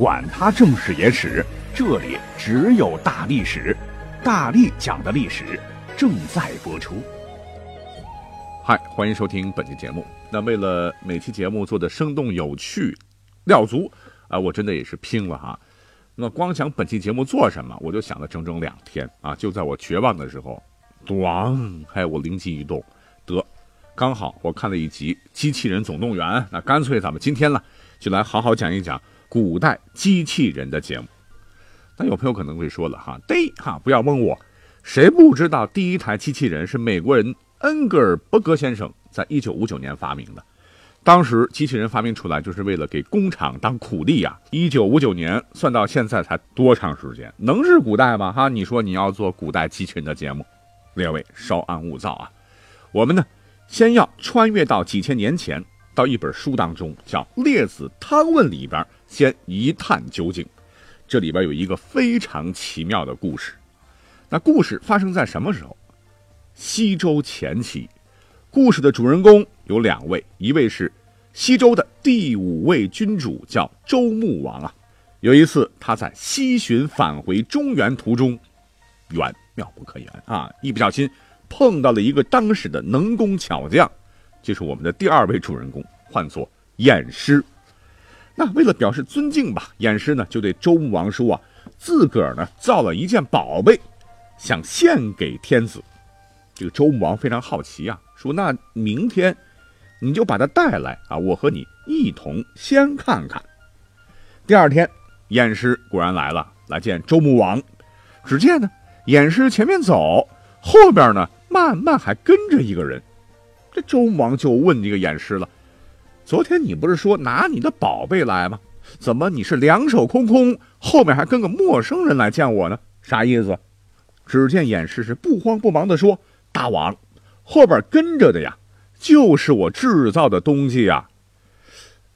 管他正史野史。这里只有大历史，大力讲的历史正在播出。嗨，欢迎收听本期节目。那为了每期节目做的生动有趣、料足啊，我真的也是拼了哈。那光想本期节目做什么，我就想了整整两天啊。就在我绝望的时候，咣！哎，我灵机一动，得，刚好我看了一集《机器人总动员》，那干脆咱们今天呢，就来好好讲一讲古代机器人的节目。那有朋友可能会说了哈，对哈，不要问我，谁不知道第一台机器人是美国人恩格尔伯格先生在一九五九年发明的？当时机器人发明出来就是为了给工厂当苦力呀。一九五九年算到现在才多长时间？能是古代吗？哈，你说你要做古代机器人的节目，列位稍安勿躁啊。我们呢，先要穿越到几千年前，到一本书当中，叫《列子汤问》里边，先一探究竟。这里边有一个非常奇妙的故事，那故事发生在什么时候？西周前期，故事的主人公有两位，一位是西周的第五位君主，叫周穆王啊。有一次他在西巡返回中原途中，缘妙不可言啊，一不小心碰到了一个当时的能工巧匠，就是我们的第二位主人公，唤作偃师。那为了表示尊敬吧，偃师呢就对周穆王说啊，自个儿呢造了一件宝贝，想献给天子。这个周穆王非常好奇啊，说那明天你就把它带来啊，我和你一同先看看。第二天，偃师果然来了，来见周穆王。只见呢，偃师前面走，后边呢慢慢还跟着一个人。这周穆王就问这个偃师了。昨天你不是说拿你的宝贝来吗？怎么你是两手空空，后面还跟个陌生人来见我呢？啥意思？只见偃师是不慌不忙地说：“大王，后边跟着的呀，就是我制造的东西呀。”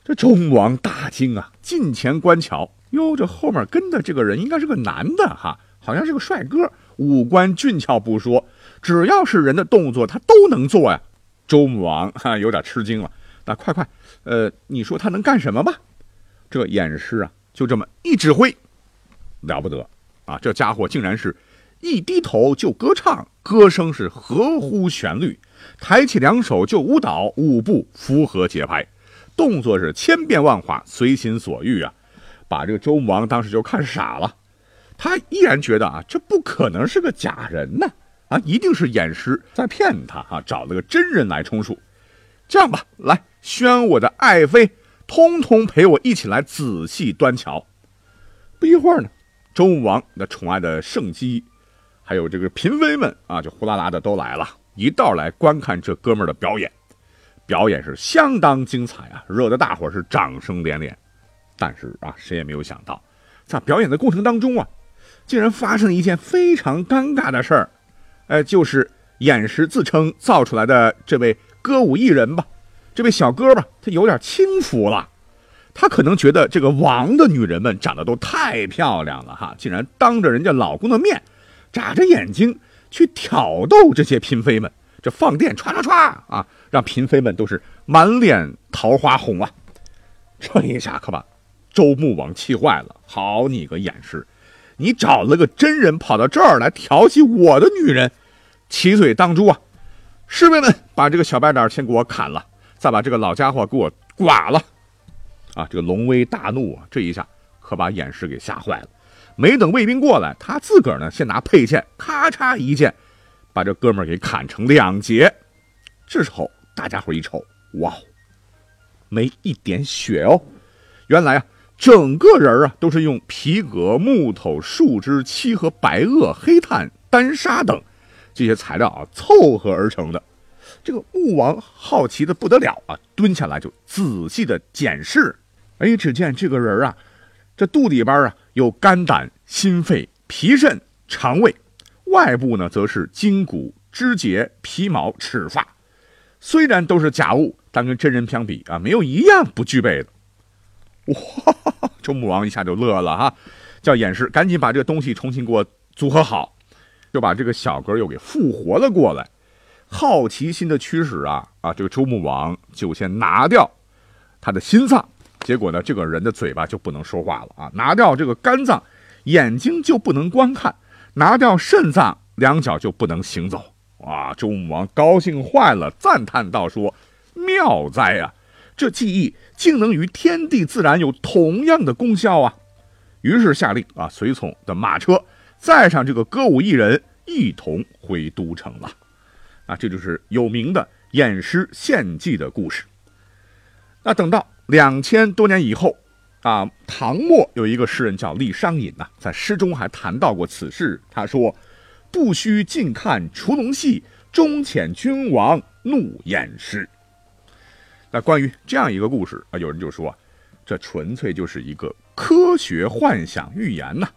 这周穆王大惊啊，近前观瞧，哟，这后面跟的这个人应该是个男的哈，好像是个帅哥，五官俊俏不说，只要是人的动作他都能做呀。周穆王哈有点吃惊了。那快快，呃，你说他能干什么吧？这偃师啊，就这么一指挥，了不得啊！这家伙竟然是一低头就歌唱，歌声是合乎旋律；抬起两手就舞蹈，舞步符合节拍，动作是千变万化，随心所欲啊！把这个周穆王当时就看傻了，他依然觉得啊，这不可能是个假人呢，啊，一定是偃师在骗他啊，找了个真人来充数。这样吧，来。宣我的爱妃，通通陪我一起来仔细端瞧。不一会儿呢，周武王那宠爱的圣姬，还有这个嫔妃们啊，就呼啦啦的都来了，一道来观看这哥们儿的表演。表演是相当精彩啊，惹得大伙是掌声连连。但是啊，谁也没有想到，在表演的过程当中啊，竟然发生了一件非常尴尬的事儿。哎，就是偃师自称造出来的这位歌舞艺人吧。这位小哥吧，他有点轻浮了，他可能觉得这个王的女人们长得都太漂亮了哈，竟然当着人家老公的面，眨着眼睛去挑逗这些嫔妃们，这放电唰唰唰啊，让嫔妃们都是满脸桃花红啊！这一下可把周穆王气坏了，好你个偃师，你找了个真人跑到这儿来调戏我的女人，七嘴当诛啊！侍卫们把这个小白脸先给我砍了。再把这个老家伙给我剐了，啊！这个龙威大怒啊，这一下可把偃师给吓坏了。没等卫兵过来，他自个儿呢先拿佩剑，咔嚓一剑，把这哥们儿给砍成两截。这时候大家伙一瞅，哇，没一点血哦！原来啊，整个人啊都是用皮革、木头、树枝、漆和白垩、黑炭、丹砂等这些材料啊凑合而成的。这个穆王好奇的不得了啊，蹲下来就仔细的检视。哎，只见这个人啊，这肚里边啊有肝胆、心肺、脾肾、肠胃；外部呢，则是筋骨、肢节、皮毛、齿发。虽然都是假物，但跟真人相比啊，没有一样不具备的。哇！周穆王一下就乐了哈，叫演示赶紧把这个东西重新给我组合好，就把这个小哥又给复活了过来。好奇心的驱使啊啊，这个周穆王就先拿掉他的心脏，结果呢，这个人的嘴巴就不能说话了啊，拿掉这个肝脏，眼睛就不能观看，拿掉肾脏，两脚就不能行走。哇！周穆王高兴坏了，赞叹道：“说妙哉呀！这技艺竟能与天地自然有同样的功效啊！”于是下令啊，随从的马车载上这个歌舞艺人，一同回都城了。啊，这就是有名的偃师献祭的故事。那等到两千多年以后，啊，唐末有一个诗人叫李商隐呐，在诗中还谈到过此事。他说。不须近看除龙戏，终遣君王怒偃师。那关于这样一个故事啊，有人就说，这纯粹就是一个科学幻想预言呐。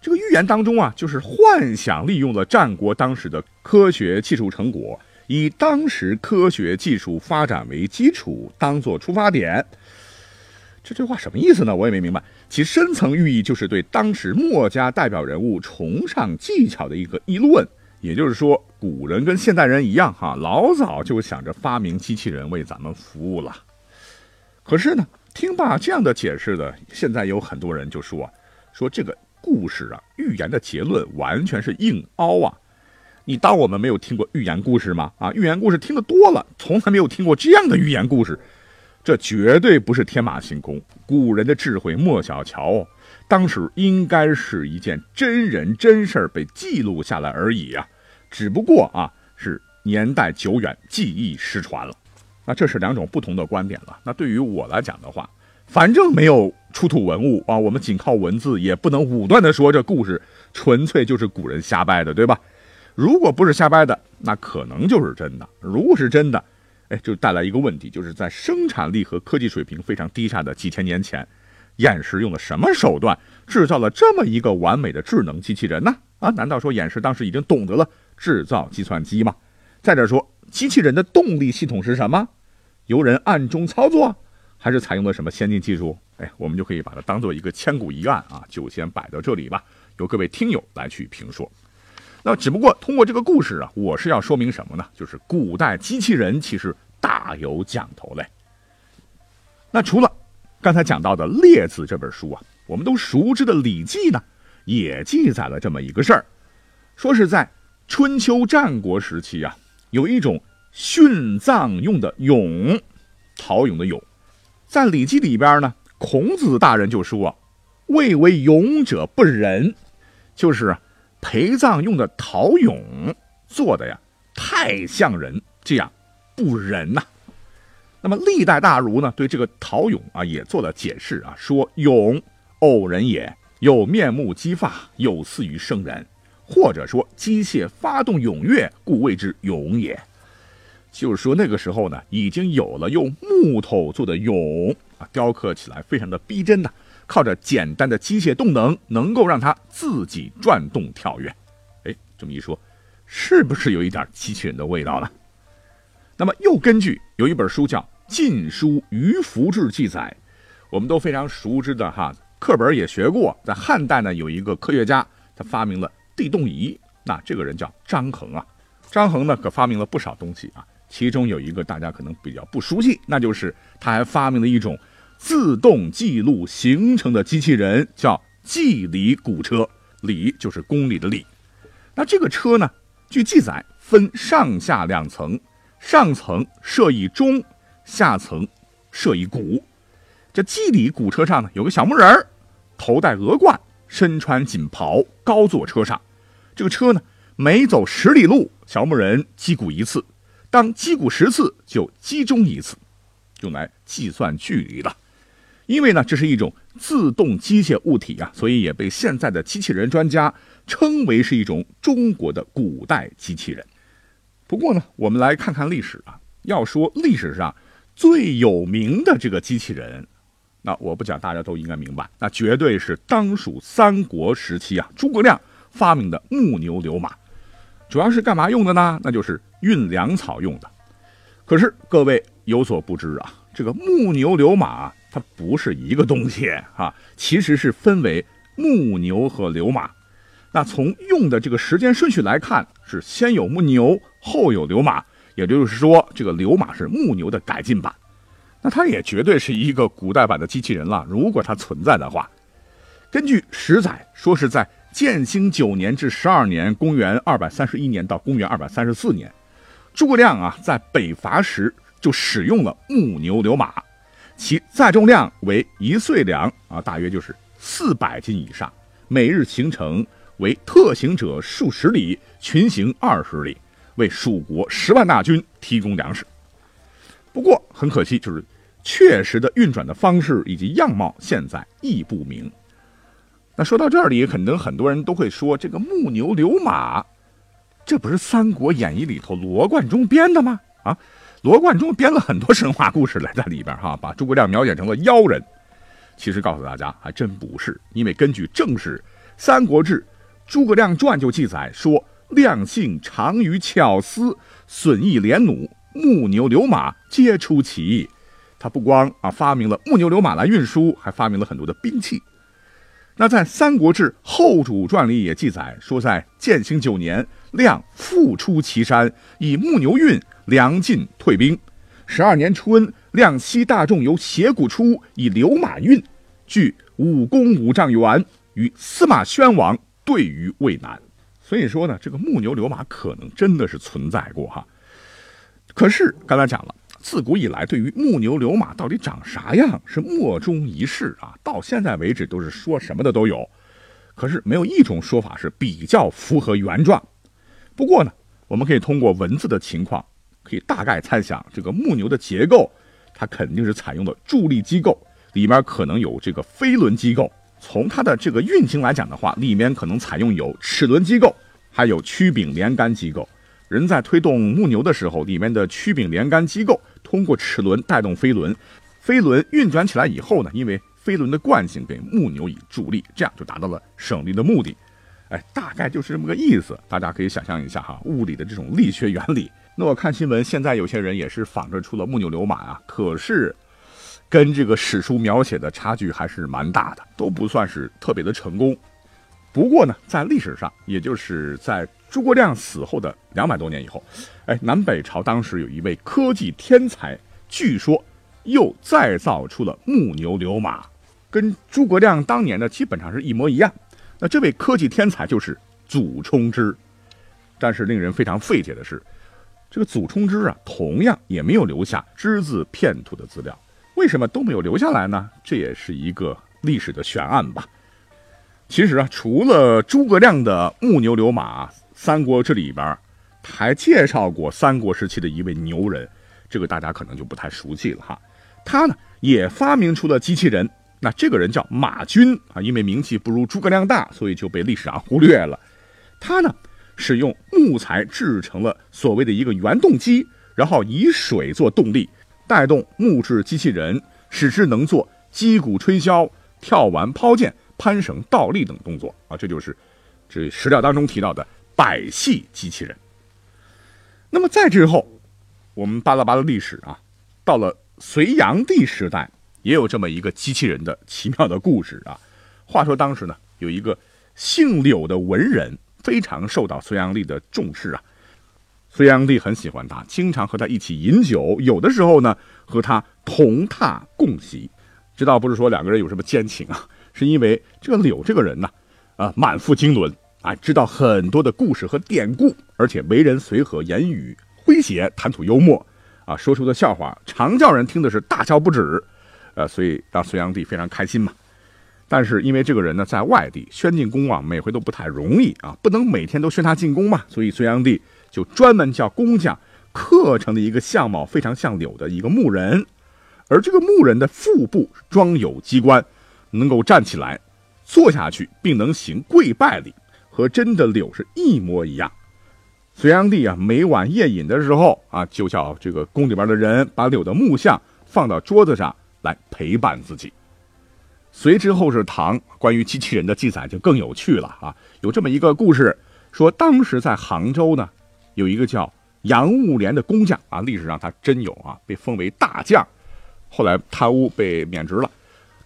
这个预言当中啊，就是幻想利用了战国当时的科学技术成果，以当时科学技术发展为基础，当做出发点。这句话什么意思呢？我也没明白。其深层寓意就是对当时墨家代表人物崇尚技巧的一个议论。也就是说，古人跟现代人一样，哈，老早就想着发明机器人为咱们服务了。可是呢，听罢这样的解释的，现在有很多人就说，说这个故事啊，预言的结论完全是硬凹啊！你当我们没有听过寓言故事吗？啊，寓言故事听得多了，从来没有听过这样的寓言故事。这绝对不是天马行空，古人的智慧莫小瞧。当时应该是一件真人真事儿被记录下来而已啊，只不过啊是年代久远，记忆失传了。那这是两种不同的观点了。那对于我来讲的话，反正没有出土文物啊，我们仅靠文字也不能武断的说这故事纯粹就是古人瞎掰的，对吧？如果不是瞎掰的，那可能就是真的。如果是真的，哎，就带来一个问题，就是在生产力和科技水平非常低下的几千年前，偃师用了什么手段制造了这么一个完美的智能机器人呢？啊，难道说偃师当时已经懂得了制造计算机吗？再者说，机器人的动力系统是什么？由人暗中操作，还是采用了什么先进技术？哎，我们就可以把它当做一个千古疑案啊，就先摆到这里吧，由各位听友来去评说。那只不过通过这个故事啊，我是要说明什么呢？就是古代机器人其实大有讲头嘞。那除了刚才讲到的《列子》这本书啊，我们都熟知的《礼记》呢，也记载了这么一个事儿，说是在春秋战国时期啊，有一种殉葬用的俑，陶俑的俑，在《礼记》里边呢，孔子大人就说：“未为勇者不仁”，就是。陪葬用的陶俑做的呀，太像人，这样不仁呐。那么历代大儒呢，对这个陶俑啊也做了解释啊，说俑偶人也，有面目姬发，有似于圣人，或者说机械发动踊跃，故谓之俑也。就是说那个时候呢，已经有了用木头做的俑啊，雕刻起来非常的逼真呐。靠着简单的机械动能，能够让它自己转动跳跃。哎，这么一说，是不是有一点机器人的味道了？那么又根据有一本书叫《晋书于福志》记载，我们都非常熟知的哈，课本也学过，在汉代呢有一个科学家，他发明了地动仪。那这个人叫张衡啊。张衡呢可发明了不少东西啊，其中有一个大家可能比较不熟悉，那就是他还发明了一种。自动记录行程的机器人叫计里古车，里就是公里的里。那这个车呢？据记载分上下两层，上层设一钟，下层设一鼓。这计里古车上呢有个小木人，头戴鹅冠，身穿锦袍，高坐车上。这个车呢每走十里路，小木人击鼓一次，当击鼓十次就击中一次，用来计算距离的。因为呢，这是一种自动机械物体啊，所以也被现在的机器人专家称为是一种中国的古代机器人。不过呢，我们来看看历史啊。要说历史上最有名的这个机器人，那我不讲，大家都应该明白，那绝对是当属三国时期啊，诸葛亮发明的木牛流马，主要是干嘛用的呢？那就是运粮草用的。可是各位有所不知啊，这个木牛流马它不是一个东西啊，其实是分为木牛和流马。那从用的这个时间顺序来看，是先有木牛，后有流马，也就是说，这个流马是木牛的改进版。那它也绝对是一个古代版的机器人了。如果它存在的话，根据史载说是在建兴九年至十二年（公元二百三十一年到公元二百三十四年）。诸葛亮啊，在北伐时就使用了木牛流马，其载重量为一岁粮啊，大约就是四百斤以上。每日行程为特行者数十里，群行二十里，为蜀国十万大军提供粮食。不过很可惜，就是确实的运转的方式以及样貌现在亦不明。那说到这里，可能很多人都会说，这个木牛流马。这不是《三国演义》里头罗贯中编的吗？啊，罗贯中编了很多神话故事来在里边哈，把诸葛亮描写成了妖人。其实告诉大家，还真不是，因为根据正史《三国志·诸葛亮传》就记载说，亮性长于巧思，损益连弩，木牛流马皆出其意。他不光啊发明了木牛流马来运输，还发明了很多的兵器。那在《三国志后主传》里也记载说，在建兴九年，亮复出祁山，以木牛运粮尽，退兵。十二年春，亮悉大众由斜谷出，以流马运，据武功五丈原，与司马宣王对于渭南。所以说呢，这个木牛流马可能真的是存在过哈。可是刚才讲了。自古以来，对于木牛流马到底长啥样是莫衷一是啊！到现在为止，都是说什么的都有，可是没有一种说法是比较符合原状。不过呢，我们可以通过文字的情况，可以大概猜想这个木牛的结构，它肯定是采用的助力机构，里面可能有这个飞轮机构。从它的这个运行来讲的话，里面可能采用有齿轮机构，还有曲柄连杆机构。人在推动木牛的时候，里面的曲柄连杆机构通过齿轮带动飞轮，飞轮运转起来以后呢，因为飞轮的惯性给木牛以助力，这样就达到了省力的目的。哎，大概就是这么个意思，大家可以想象一下哈，物理的这种力学原理。那我看新闻，现在有些人也是仿着出了木牛流马啊，可是跟这个史书描写的差距还是蛮大的，都不算是特别的成功。不过呢，在历史上，也就是在诸葛亮死后的两百多年以后，哎，南北朝当时有一位科技天才，据说又再造出了木牛流马，跟诸葛亮当年的基本上是一模一样。那这位科技天才就是祖冲之。但是令人非常费解的是，这个祖冲之啊，同样也没有留下只字片图的资料。为什么都没有留下来呢？这也是一个历史的悬案吧。其实啊，除了诸葛亮的木牛流马，《三国志》里边还介绍过三国时期的一位牛人，这个大家可能就不太熟悉了哈。他呢也发明出了机器人，那这个人叫马均啊，因为名气不如诸葛亮大，所以就被历史上忽略了。他呢是用木材制成了所谓的一个原动机，然后以水做动力，带动木质机器人，使之能做击鼓吹箫、跳丸抛剑。攀绳、倒立等动作啊，这就是这史料当中提到的百戏机器人。那么再之后，我们巴拉巴拉历史啊，到了隋炀帝时代，也有这么一个机器人的奇妙的故事啊。话说当时呢，有一个姓柳的文人，非常受到隋炀帝的重视啊。隋炀帝很喜欢他，经常和他一起饮酒，有的时候呢，和他同榻共席。这倒不是说两个人有什么奸情啊。是因为这个柳这个人呢，啊，满腹经纶啊，知道很多的故事和典故，而且为人随和，言语诙谐，谈吐幽默，啊，说出的笑话常叫人听的是大笑不止，呃，所以让隋炀帝非常开心嘛。但是因为这个人呢在外地宣进宫啊，每回都不太容易啊，不能每天都宣他进宫嘛，所以隋炀帝就专门叫工匠刻成了一个相貌非常像柳的一个木人，而这个木人的腹部装有机关。能够站起来，坐下去，并能行跪拜礼，和真的柳是一模一样。隋炀帝啊，每晚夜饮的时候啊，就叫这个宫里边的人把柳的木像放到桌子上来陪伴自己。隋之后是唐，关于机器人的记载就更有趣了啊！有这么一个故事，说当时在杭州呢，有一个叫杨务廉的工匠啊，历史上他真有啊，被封为大将，后来贪污被免职了。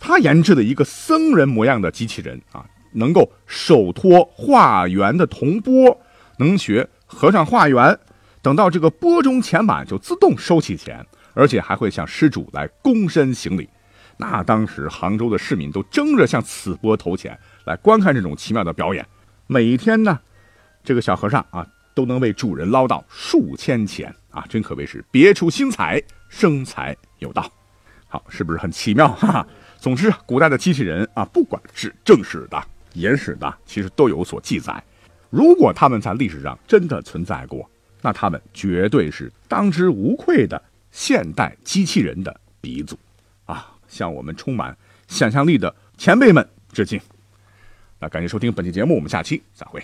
他研制的一个僧人模样的机器人啊，能够手托化缘的铜钵，能学和尚化缘，等到这个钵中钱满就自动收起钱，而且还会向施主来躬身行礼。那当时杭州的市民都争着向此钵投钱来观看这种奇妙的表演。每天呢，这个小和尚啊都能为主人捞到数千钱啊，真可谓是别出心裁，生财有道。好，是不是很奇妙？哈哈。总之，古代的机器人啊，不管是正史的、野史的，其实都有所记载。如果他们在历史上真的存在过，那他们绝对是当之无愧的现代机器人的鼻祖啊！向我们充满想象力的前辈们致敬。那感谢收听本期节目，我们下期再会。